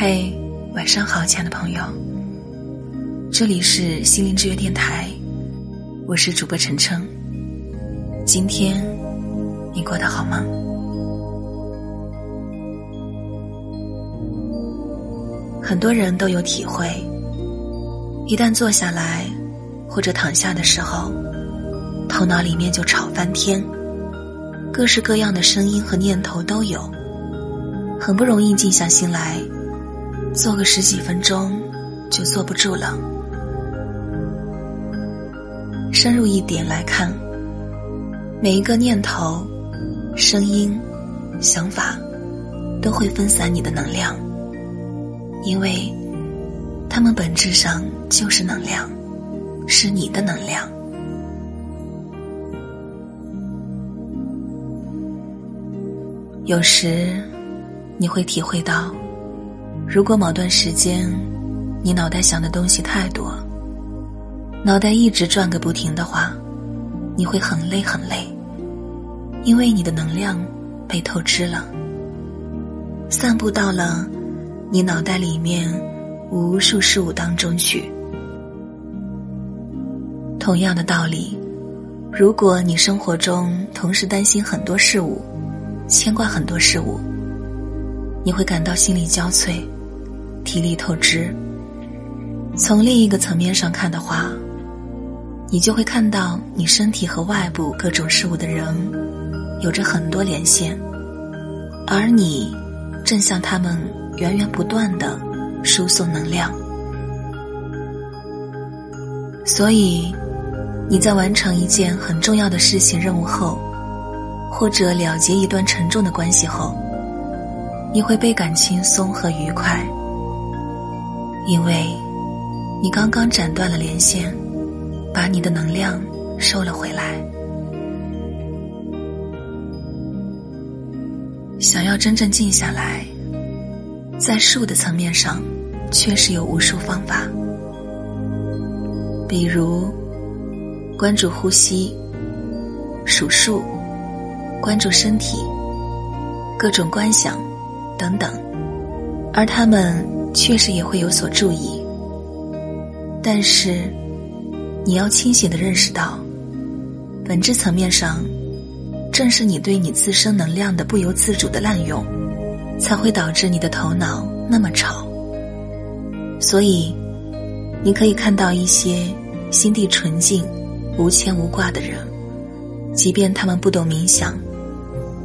嘿，晚上好，亲爱的朋友，这里是心灵之约电台，我是主播晨晨。今天你过得好吗？很多人都有体会，一旦坐下来或者躺下的时候，头脑里面就吵翻天，各式各样的声音和念头都有，很不容易静下心来，坐个十几分钟就坐不住了。深入一点来看，每一个念头、声音、想法，都会分散你的能量。因为，它们本质上就是能量，是你的能量。有时，你会体会到，如果某段时间，你脑袋想的东西太多，脑袋一直转个不停的话，你会很累很累，因为你的能量被透支了，散布到了。你脑袋里面无数事物当中去。同样的道理，如果你生活中同时担心很多事物，牵挂很多事物，你会感到心力交瘁，体力透支。从另一个层面上看的话，你就会看到你身体和外部各种事物的人有着很多连线，而你正向他们。源源不断的输送能量，所以你在完成一件很重要的事情任务后，或者了结一段沉重的关系后，你会倍感轻松和愉快，因为你刚刚斩断了连线，把你的能量收了回来。想要真正静下来。在术的层面上，确实有无数方法，比如关注呼吸、数数、关注身体、各种观想等等，而他们确实也会有所注意。但是，你要清醒的认识到，本质层面上，正是你对你自身能量的不由自主的滥用。才会导致你的头脑那么吵。所以，你可以看到一些心地纯净、无牵无挂的人，即便他们不懂冥想，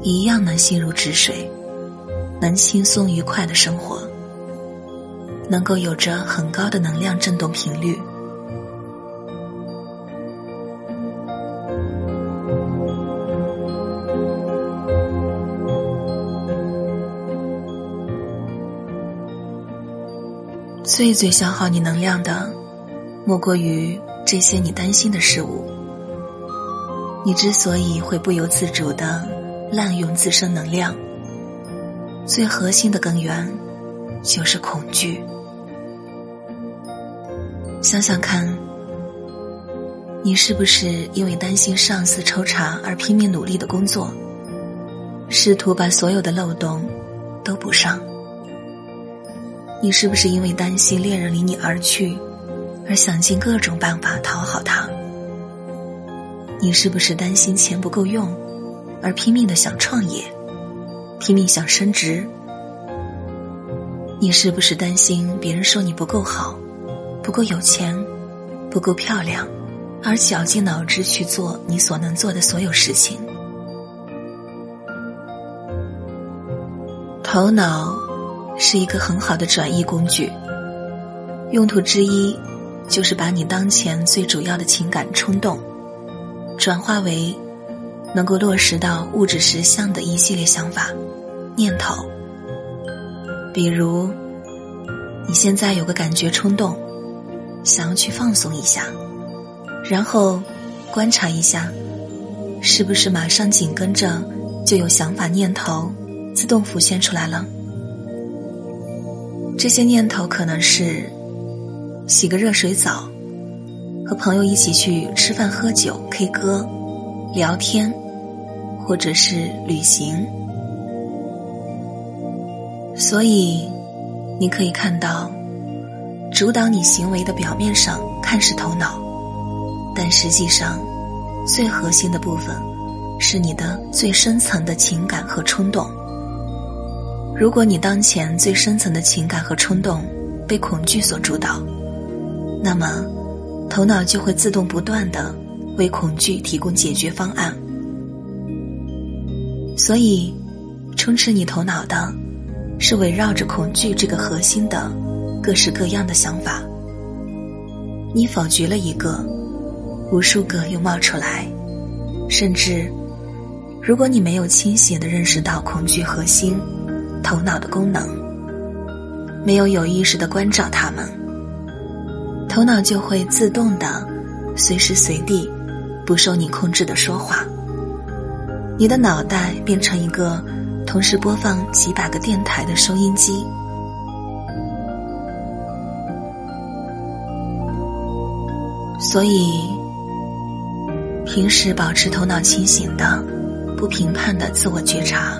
一样能心如止水，能轻松愉快的生活，能够有着很高的能量振动频率。最最消耗你能量的，莫过于这些你担心的事物。你之所以会不由自主的滥用自身能量，最核心的根源就是恐惧。想想看，你是不是因为担心上司抽查而拼命努力的工作，试图把所有的漏洞都补上？你是不是因为担心恋人离你而去，而想尽各种办法讨好他？你是不是担心钱不够用，而拼命的想创业，拼命想升职？你是不是担心别人说你不够好，不够有钱，不够漂亮，而绞尽脑汁去做你所能做的所有事情？头脑。是一个很好的转移工具，用途之一就是把你当前最主要的情感冲动，转化为能够落实到物质实相的一系列想法、念头。比如，你现在有个感觉冲动，想要去放松一下，然后观察一下，是不是马上紧跟着就有想法念头自动浮现出来了。这些念头可能是洗个热水澡，和朋友一起去吃饭、喝酒、K 歌、聊天，或者是旅行。所以，你可以看到，主导你行为的表面上看是头脑，但实际上，最核心的部分是你的最深层的情感和冲动。如果你当前最深层的情感和冲动被恐惧所主导，那么头脑就会自动不断的为恐惧提供解决方案。所以，充斥你头脑的。是围绕着恐惧这个核心的各式各样的想法。你否决了一个，无数个又冒出来。甚至，如果你没有清醒的认识到恐惧核心头脑的功能，没有有意识的关照他们，头脑就会自动的随时随地不受你控制的说话。你的脑袋变成一个。同时播放几百个电台的收音机，所以平时保持头脑清醒的、不评判的自我觉察，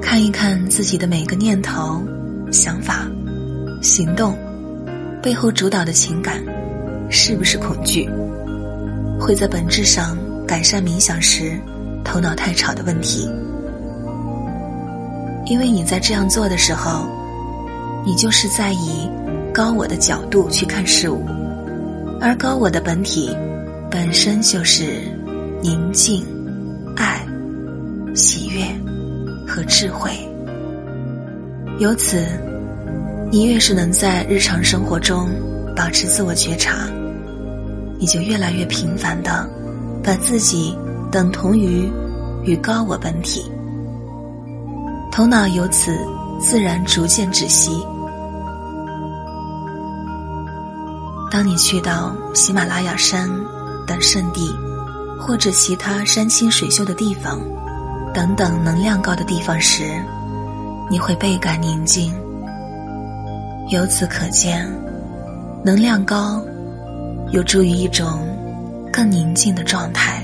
看一看自己的每个念头、想法、行动背后主导的情感是不是恐惧，会在本质上改善冥想时头脑太吵的问题。因为你在这样做的时候，你就是在以高我的角度去看事物，而高我的本体本身就是宁静、爱、喜悦和智慧。由此，你越是能在日常生活中保持自我觉察，你就越来越频繁的把自己等同于与高我本体。头脑由此自然逐渐止息。当你去到喜马拉雅山等圣地，或者其他山清水秀的地方，等等能量高的地方时，你会倍感宁静。由此可见，能量高有助于一种更宁静的状态，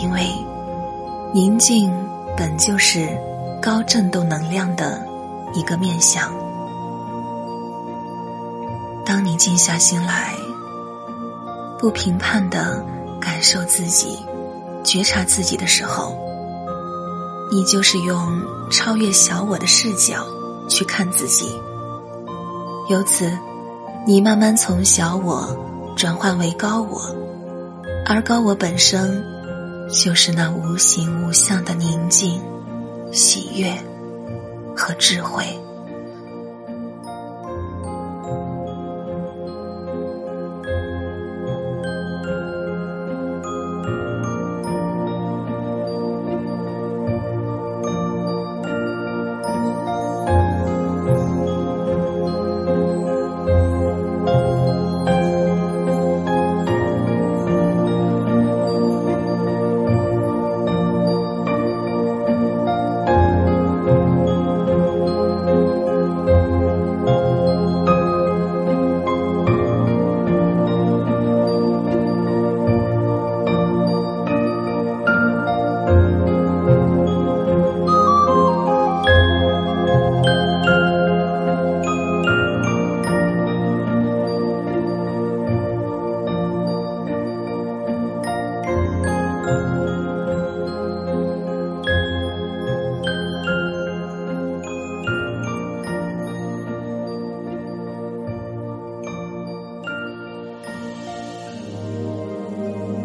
因为宁静本就是。高振动能量的一个面相。当你静下心来，不评判的感受自己、觉察自己的时候，你就是用超越小我的视角去看自己。由此，你慢慢从小我转换为高我，而高我本身就是那无形无相的宁静。喜悦和智慧。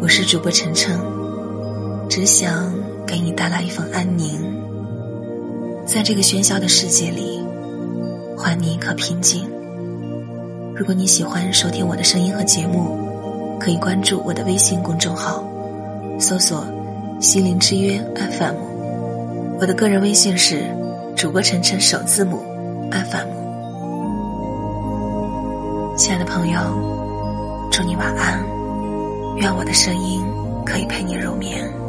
我是主播晨晨，只想给你带来一份安宁。在这个喧嚣的世界里，还你一颗平静。如果你喜欢收听我的声音和节目，可以关注我的微信公众号，搜索“心灵之约 FM”。我的个人微信是主播晨晨首字母 FM。亲爱的朋友，祝你晚安。愿我的声音可以陪你入眠。